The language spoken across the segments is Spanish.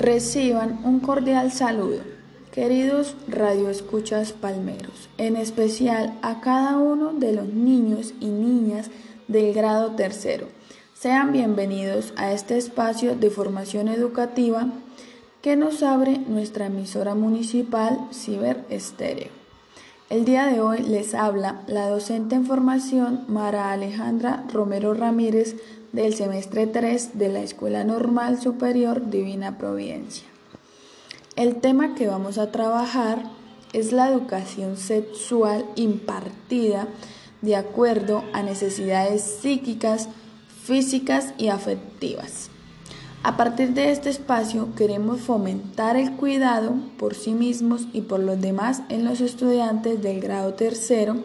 Reciban un cordial saludo, queridos radioescuchas palmeros, en especial a cada uno de los niños y niñas del grado tercero. Sean bienvenidos a este espacio de formación educativa que nos abre nuestra emisora municipal Ciber Estéreo. El día de hoy les habla la docente en formación Mara Alejandra Romero Ramírez del semestre 3 de la Escuela Normal Superior Divina Providencia. El tema que vamos a trabajar es la educación sexual impartida de acuerdo a necesidades psíquicas, físicas y afectivas. A partir de este espacio queremos fomentar el cuidado por sí mismos y por los demás en los estudiantes del grado tercero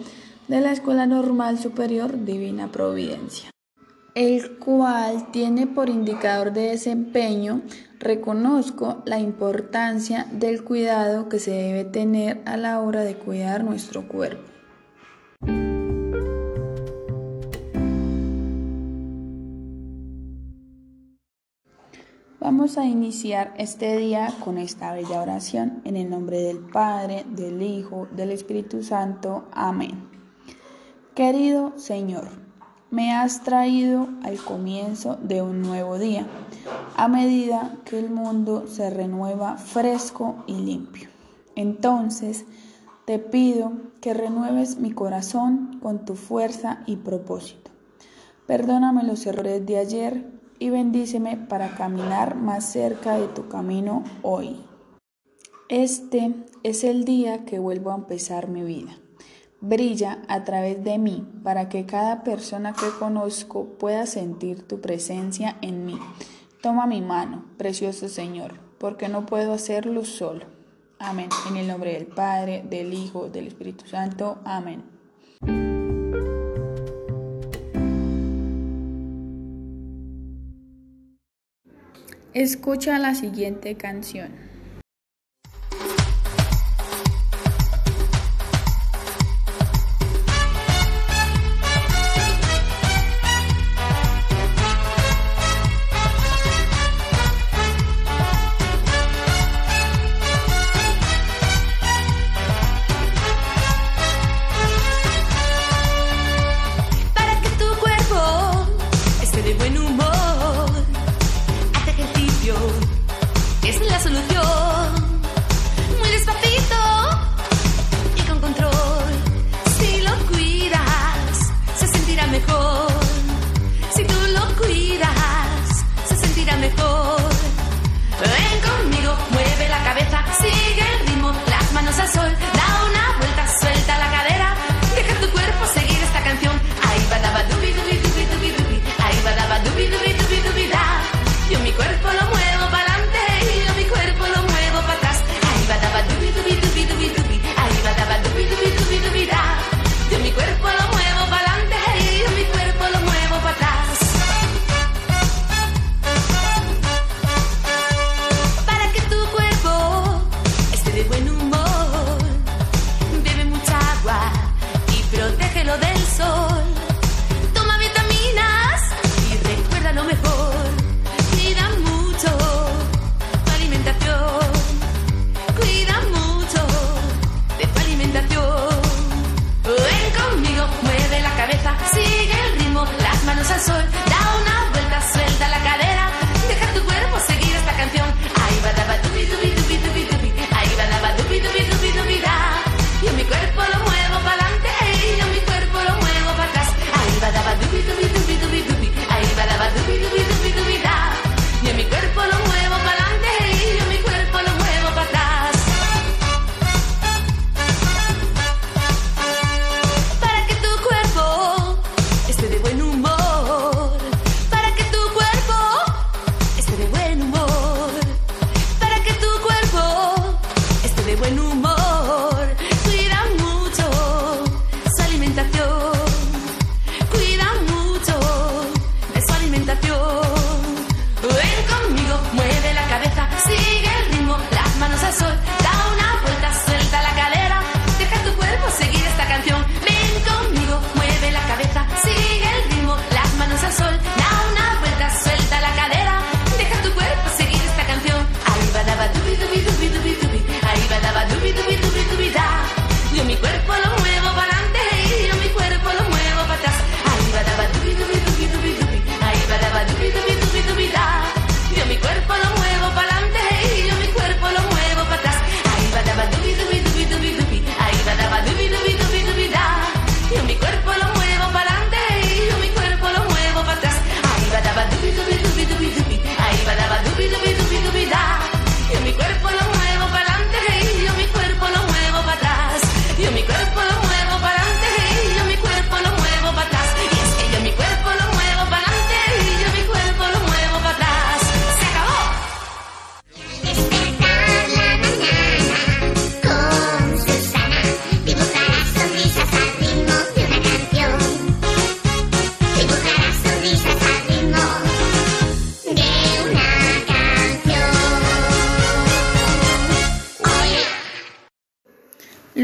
de la Escuela Normal Superior Divina Providencia, el cual tiene por indicador de desempeño reconozco la importancia del cuidado que se debe tener a la hora de cuidar nuestro cuerpo. Vamos a iniciar este día con esta bella oración en el nombre del Padre, del Hijo, del Espíritu Santo. Amén. Querido Señor, me has traído al comienzo de un nuevo día, a medida que el mundo se renueva fresco y limpio. Entonces, te pido que renueves mi corazón con tu fuerza y propósito. Perdóname los errores de ayer y bendíceme para caminar más cerca de tu camino hoy. Este es el día que vuelvo a empezar mi vida. Brilla a través de mí para que cada persona que conozco pueda sentir tu presencia en mí. Toma mi mano, precioso Señor, porque no puedo hacerlo solo. Amén. En el nombre del Padre, del Hijo, del Espíritu Santo. Amén. Escucha la siguiente canción.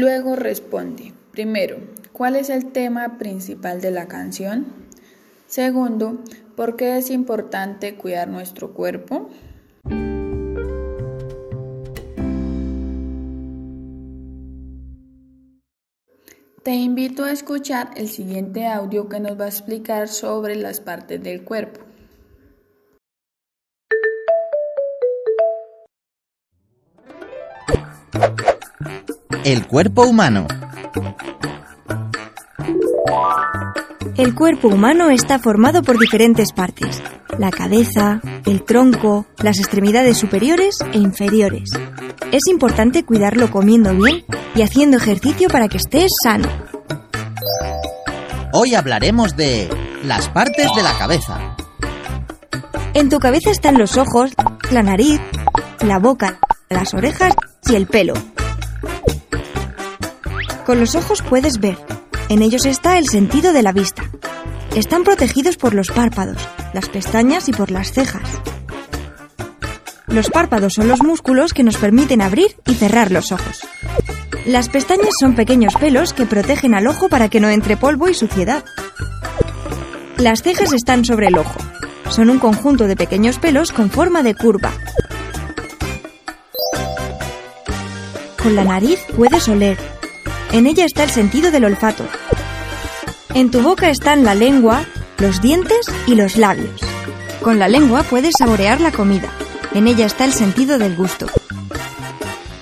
Luego responde, primero, ¿cuál es el tema principal de la canción? Segundo, ¿por qué es importante cuidar nuestro cuerpo? Te invito a escuchar el siguiente audio que nos va a explicar sobre las partes del cuerpo. El cuerpo humano. El cuerpo humano está formado por diferentes partes. La cabeza, el tronco, las extremidades superiores e inferiores. Es importante cuidarlo comiendo bien y haciendo ejercicio para que estés sano. Hoy hablaremos de las partes de la cabeza. En tu cabeza están los ojos, la nariz, la boca, las orejas y el pelo. Con los ojos puedes ver. En ellos está el sentido de la vista. Están protegidos por los párpados, las pestañas y por las cejas. Los párpados son los músculos que nos permiten abrir y cerrar los ojos. Las pestañas son pequeños pelos que protegen al ojo para que no entre polvo y suciedad. Las cejas están sobre el ojo. Son un conjunto de pequeños pelos con forma de curva. Con la nariz puedes oler. En ella está el sentido del olfato. En tu boca están la lengua, los dientes y los labios. Con la lengua puedes saborear la comida. En ella está el sentido del gusto.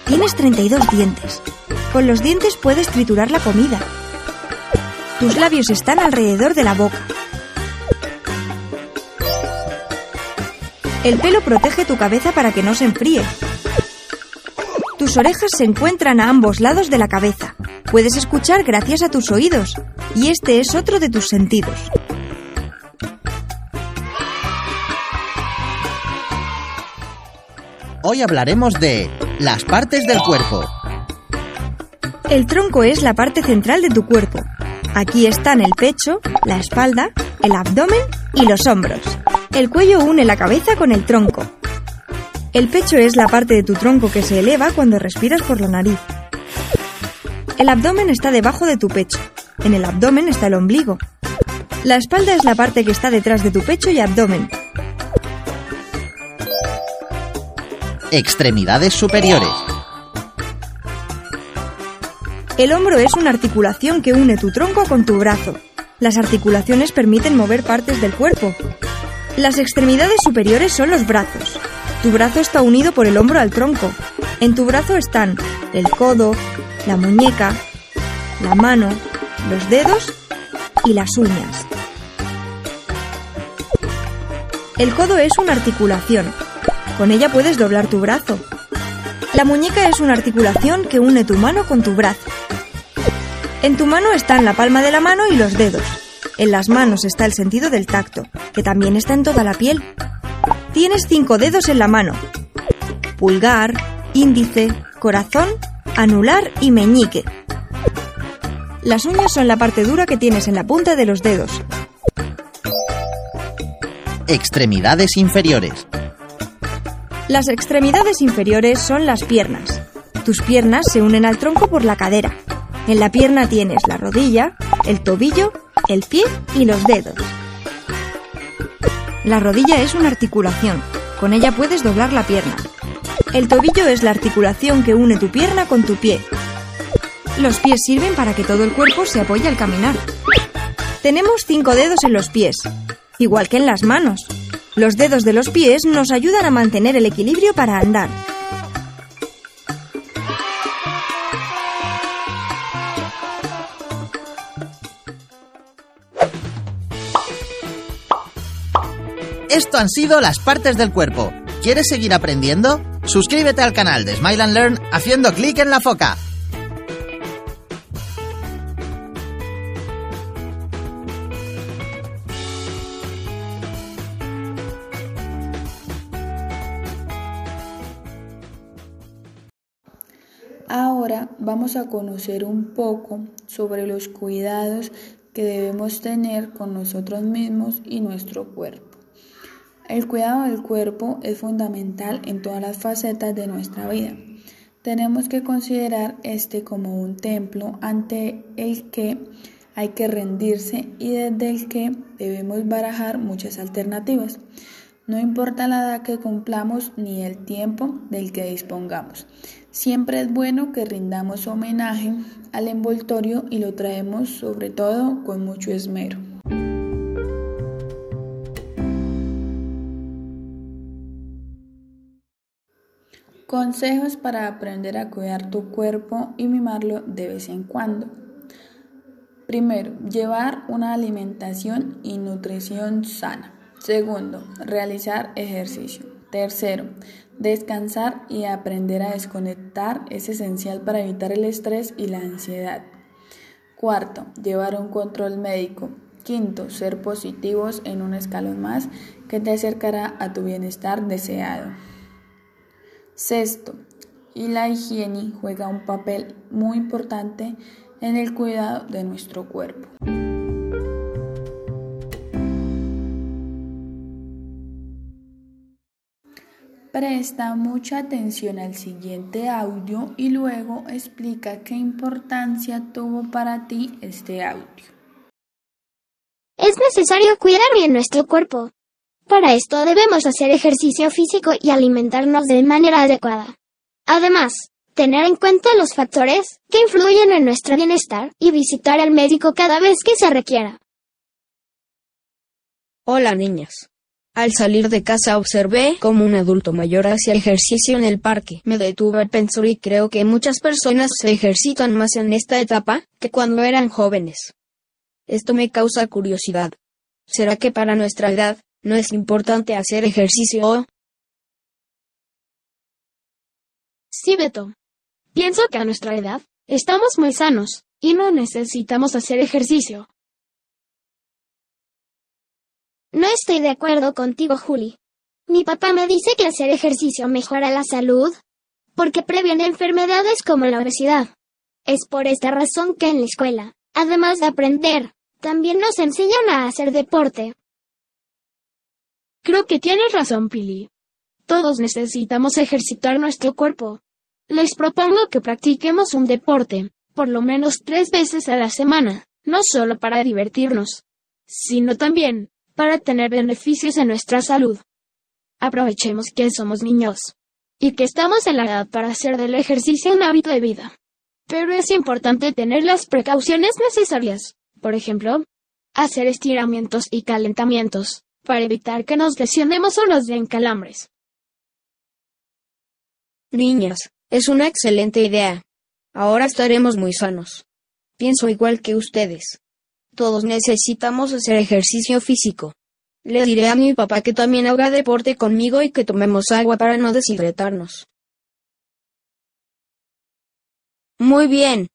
Tienes 32 dientes. Con los dientes puedes triturar la comida. Tus labios están alrededor de la boca. El pelo protege tu cabeza para que no se enfríe. Tus orejas se encuentran a ambos lados de la cabeza. Puedes escuchar gracias a tus oídos. Y este es otro de tus sentidos. Hoy hablaremos de las partes del cuerpo. El tronco es la parte central de tu cuerpo. Aquí están el pecho, la espalda, el abdomen y los hombros. El cuello une la cabeza con el tronco. El pecho es la parte de tu tronco que se eleva cuando respiras por la nariz. El abdomen está debajo de tu pecho. En el abdomen está el ombligo. La espalda es la parte que está detrás de tu pecho y abdomen. Extremidades superiores. El hombro es una articulación que une tu tronco con tu brazo. Las articulaciones permiten mover partes del cuerpo. Las extremidades superiores son los brazos. Tu brazo está unido por el hombro al tronco. En tu brazo están el codo, la muñeca, la mano, los dedos y las uñas. El codo es una articulación. Con ella puedes doblar tu brazo. La muñeca es una articulación que une tu mano con tu brazo. En tu mano están la palma de la mano y los dedos. En las manos está el sentido del tacto, que también está en toda la piel. Tienes cinco dedos en la mano. Pulgar, índice, corazón, anular y meñique. Las uñas son la parte dura que tienes en la punta de los dedos. Extremidades inferiores. Las extremidades inferiores son las piernas. Tus piernas se unen al tronco por la cadera. En la pierna tienes la rodilla, el tobillo, el pie y los dedos. La rodilla es una articulación. Con ella puedes doblar la pierna. El tobillo es la articulación que une tu pierna con tu pie. Los pies sirven para que todo el cuerpo se apoye al caminar. Tenemos cinco dedos en los pies, igual que en las manos. Los dedos de los pies nos ayudan a mantener el equilibrio para andar. Esto han sido las partes del cuerpo. ¿Quieres seguir aprendiendo? Suscríbete al canal de Smile and Learn haciendo clic en la foca. Ahora vamos a conocer un poco sobre los cuidados que debemos tener con nosotros mismos y nuestro cuerpo. El cuidado del cuerpo es fundamental en todas las facetas de nuestra vida. tenemos que considerar este como un templo ante el que hay que rendirse y desde el que debemos barajar muchas alternativas. No importa la edad que cumplamos ni el tiempo del que dispongamos. Siempre es bueno que rindamos homenaje al envoltorio y lo traemos sobre todo con mucho esmero. Consejos para aprender a cuidar tu cuerpo y mimarlo de vez en cuando. Primero, llevar una alimentación y nutrición sana. Segundo, realizar ejercicio. Tercero, descansar y aprender a desconectar es esencial para evitar el estrés y la ansiedad. Cuarto, llevar un control médico. Quinto, ser positivos en un escalón más que te acercará a tu bienestar deseado. Sexto, y la higiene juega un papel muy importante en el cuidado de nuestro cuerpo. Presta mucha atención al siguiente audio y luego explica qué importancia tuvo para ti este audio. Es necesario cuidar bien nuestro cuerpo. Para esto debemos hacer ejercicio físico y alimentarnos de manera adecuada. Además, tener en cuenta los factores que influyen en nuestro bienestar y visitar al médico cada vez que se requiera. Hola niñas. Al salir de casa observé cómo un adulto mayor hacía ejercicio en el parque. Me detuve a pensar y creo que muchas personas se ejercitan más en esta etapa que cuando eran jóvenes. Esto me causa curiosidad. ¿Será que para nuestra edad no es importante hacer ejercicio? Sí, Beto. Pienso que a nuestra edad estamos muy sanos y no necesitamos hacer ejercicio. No estoy de acuerdo contigo, Juli. Mi papá me dice que hacer ejercicio mejora la salud, porque previene enfermedades como la obesidad. Es por esta razón que en la escuela, además de aprender, también nos enseñan a hacer deporte. Creo que tienes razón, Pili. Todos necesitamos ejercitar nuestro cuerpo. Les propongo que practiquemos un deporte, por lo menos tres veces a la semana, no solo para divertirnos, sino también para tener beneficios en nuestra salud. Aprovechemos que somos niños y que estamos en la edad para hacer del ejercicio un hábito de vida. Pero es importante tener las precauciones necesarias. Por ejemplo, hacer estiramientos y calentamientos, para evitar que nos lesionemos o nos den calambres. Niñas, es una excelente idea. Ahora estaremos muy sanos. Pienso igual que ustedes. Todos necesitamos hacer ejercicio físico. Le diré a mi papá que también haga deporte conmigo y que tomemos agua para no deshidratarnos. Muy bien.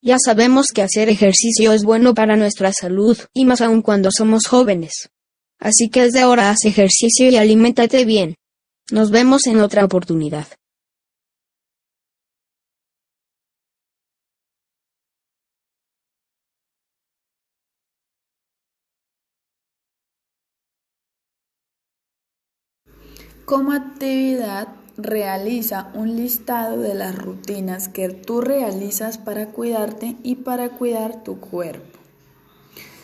Ya sabemos que hacer ejercicio es bueno para nuestra salud, y más aún cuando somos jóvenes. Así que desde ahora haz ejercicio y aliméntate bien. Nos vemos en otra oportunidad. Como actividad, realiza un listado de las rutinas que tú realizas para cuidarte y para cuidar tu cuerpo.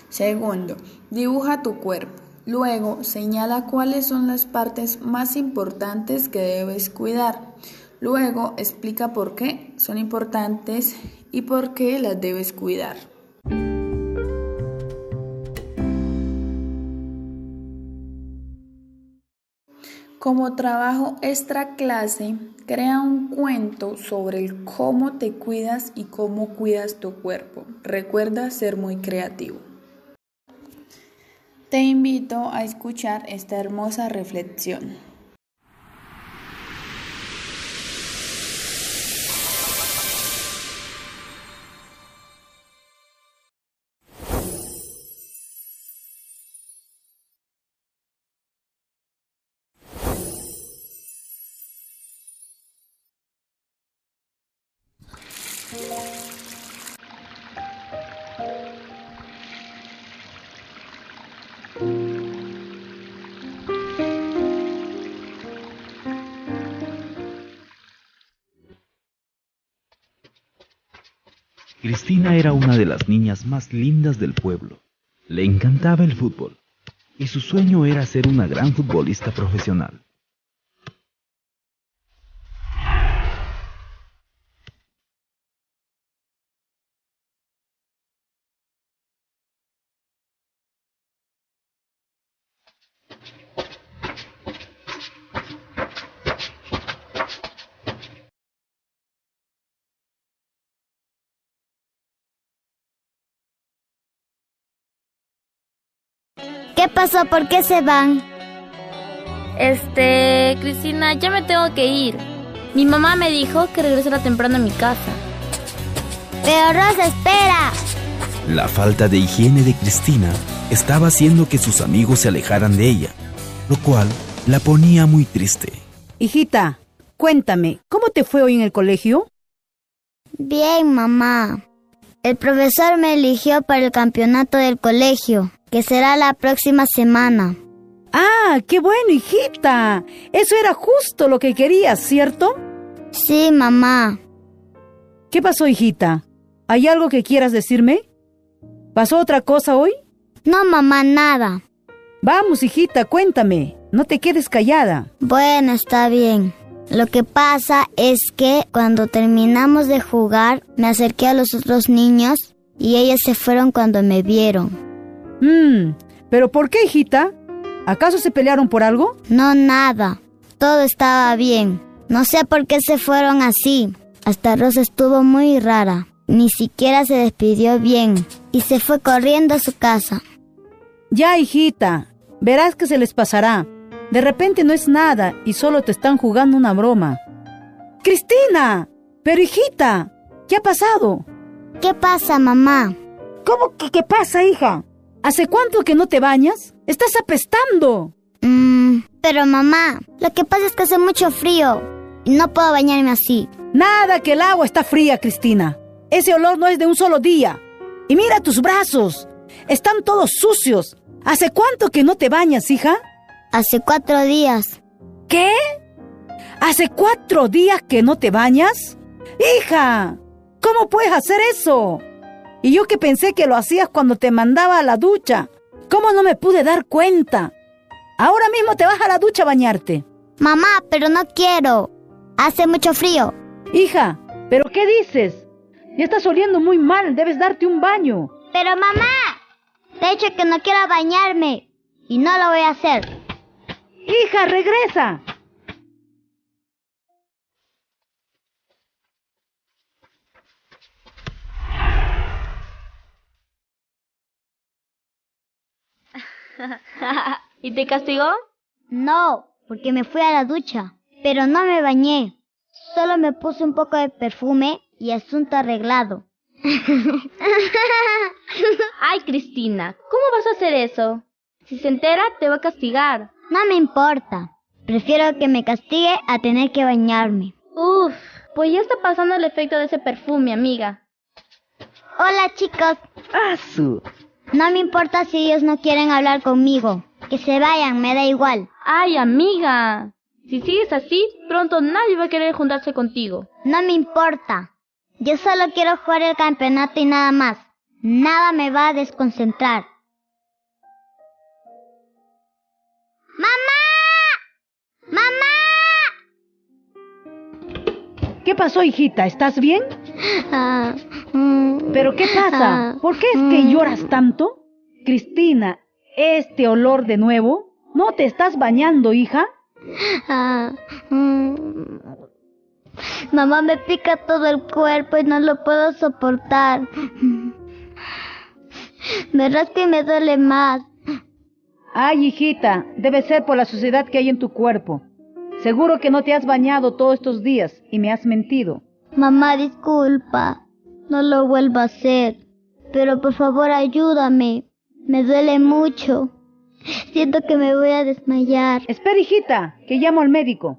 Segundo, dibuja tu cuerpo. Luego, señala cuáles son las partes más importantes que debes cuidar. Luego, explica por qué son importantes y por qué las debes cuidar. Como trabajo extra clase, crea un cuento sobre el cómo te cuidas y cómo cuidas tu cuerpo. Recuerda ser muy creativo. Te invito a escuchar esta hermosa reflexión. Cristina era una de las niñas más lindas del pueblo. Le encantaba el fútbol y su sueño era ser una gran futbolista profesional. ¿Qué pasó? ¿Por qué se van? Este, Cristina, ya me tengo que ir. Mi mamá me dijo que regresara temprano a mi casa. Pero Rosa, espera. La falta de higiene de Cristina estaba haciendo que sus amigos se alejaran de ella, lo cual la ponía muy triste. Hijita, cuéntame, ¿cómo te fue hoy en el colegio? Bien, mamá. El profesor me eligió para el campeonato del colegio, que será la próxima semana. Ah, qué bueno, hijita. Eso era justo lo que querías, ¿cierto? Sí, mamá. ¿Qué pasó, hijita? ¿Hay algo que quieras decirme? ¿Pasó otra cosa hoy? No, mamá, nada. Vamos, hijita, cuéntame. No te quedes callada. Bueno, está bien. Lo que pasa es que cuando terminamos de jugar, me acerqué a los otros niños y ellos se fueron cuando me vieron. Mmm, ¿pero por qué, hijita? ¿Acaso se pelearon por algo? No, nada. Todo estaba bien. No sé por qué se fueron así. Hasta Rosa estuvo muy rara. Ni siquiera se despidió bien y se fue corriendo a su casa. Ya, hijita, verás que se les pasará. De repente no es nada y solo te están jugando una broma. Cristina, pero hijita, ¿qué ha pasado? ¿Qué pasa, mamá? ¿Cómo que qué pasa, hija? ¿Hace cuánto que no te bañas? Estás apestando. Mmm, pero mamá, lo que pasa es que hace mucho frío y no puedo bañarme así. Nada, que el agua está fría, Cristina. Ese olor no es de un solo día. Y mira tus brazos. Están todos sucios. ¿Hace cuánto que no te bañas, hija? Hace cuatro días. ¿Qué? ¿Hace cuatro días que no te bañas? Hija, ¿cómo puedes hacer eso? Y yo que pensé que lo hacías cuando te mandaba a la ducha. ¿Cómo no me pude dar cuenta? Ahora mismo te vas a la ducha a bañarte. Mamá, pero no quiero. Hace mucho frío. Hija, ¿pero qué dices? Ya estás oliendo muy mal, debes darte un baño. Pero mamá, te he dicho que no quiero bañarme y no lo voy a hacer. Hija, regresa. ¿Y te castigó? No, porque me fui a la ducha, pero no me bañé. Solo me puse un poco de perfume y asunto arreglado. Ay, Cristina, ¿cómo vas a hacer eso? Si se entera, te va a castigar. No me importa. Prefiero que me castigue a tener que bañarme. Uf, pues ya está pasando el efecto de ese perfume, amiga. Hola, chicos. ¡Asu! No me importa si ellos no quieren hablar conmigo. Que se vayan, me da igual. Ay, amiga. Si sigues así, pronto nadie va a querer juntarse contigo. No me importa. Yo solo quiero jugar el campeonato y nada más. Nada me va a desconcentrar. ¡Mamá! ¡Mamá! ¿Qué pasó, hijita? ¿Estás bien? Ah, ¿Pero qué pasa? ¿Por qué es que lloras tanto? Cristina, ¿este olor de nuevo? ¿No te estás bañando, hija? ah, mm. Mamá me pica todo el cuerpo y no lo puedo soportar. Me rasca y me duele más. Ay, hijita, debe ser por la suciedad que hay en tu cuerpo. Seguro que no te has bañado todos estos días y me has mentido. Mamá, disculpa. No lo vuelvo a hacer. Pero por favor ayúdame. Me duele mucho. Siento que me voy a desmayar. Espera, hijita, que llamo al médico.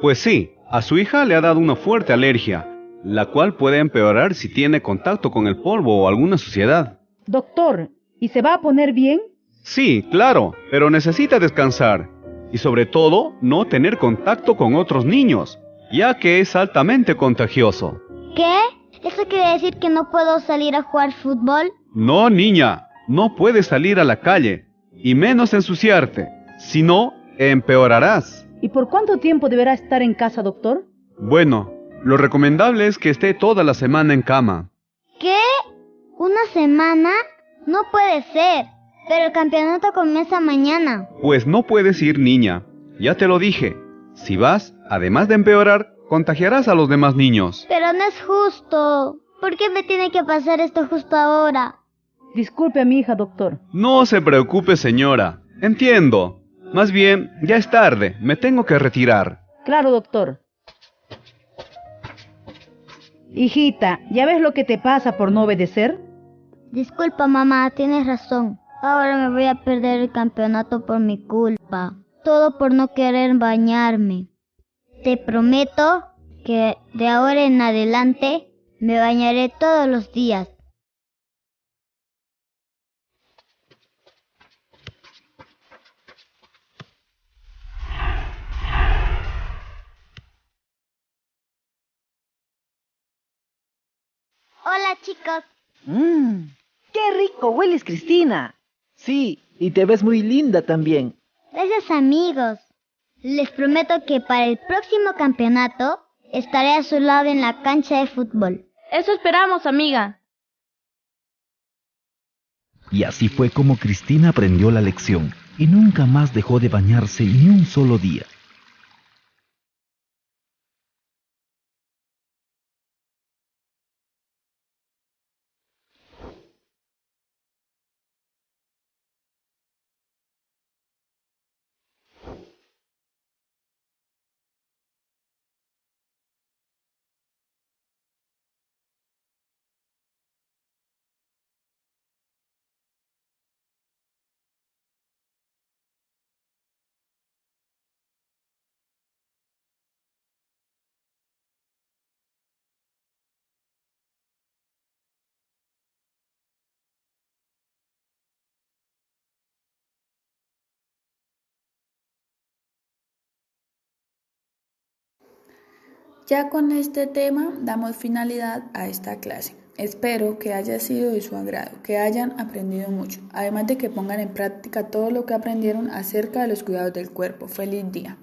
Pues sí, a su hija le ha dado una fuerte alergia, la cual puede empeorar si tiene contacto con el polvo o alguna suciedad. Doctor, ¿y se va a poner bien? Sí, claro, pero necesita descansar. Y sobre todo no tener contacto con otros niños, ya que es altamente contagioso. ¿Qué? ¿Eso quiere decir que no puedo salir a jugar fútbol? No, niña, no puedes salir a la calle, y menos ensuciarte, si no, empeorarás. ¿Y por cuánto tiempo deberá estar en casa, doctor? Bueno, lo recomendable es que esté toda la semana en cama. ¿Qué? ¿Una semana? No puede ser. Pero el campeonato comienza mañana. Pues no puedes ir, niña. Ya te lo dije. Si vas, además de empeorar, contagiarás a los demás niños. Pero no es justo. ¿Por qué me tiene que pasar esto justo ahora? Disculpe a mi hija, doctor. No se preocupe, señora. Entiendo. Más bien, ya es tarde. Me tengo que retirar. Claro, doctor. Hijita, ¿ya ves lo que te pasa por no obedecer? Disculpa, mamá, tienes razón. Ahora me voy a perder el campeonato por mi culpa. Todo por no querer bañarme. Te prometo que de ahora en adelante me bañaré todos los días. Hola chicos. Mmm, qué rico hueles, Cristina. Sí, y te ves muy linda también. Gracias amigos. Les prometo que para el próximo campeonato estaré a su lado en la cancha de fútbol. Eso esperamos, amiga. Y así fue como Cristina aprendió la lección y nunca más dejó de bañarse ni un solo día. Ya con este tema damos finalidad a esta clase. Espero que haya sido de su agrado, que hayan aprendido mucho, además de que pongan en práctica todo lo que aprendieron acerca de los cuidados del cuerpo. Feliz día.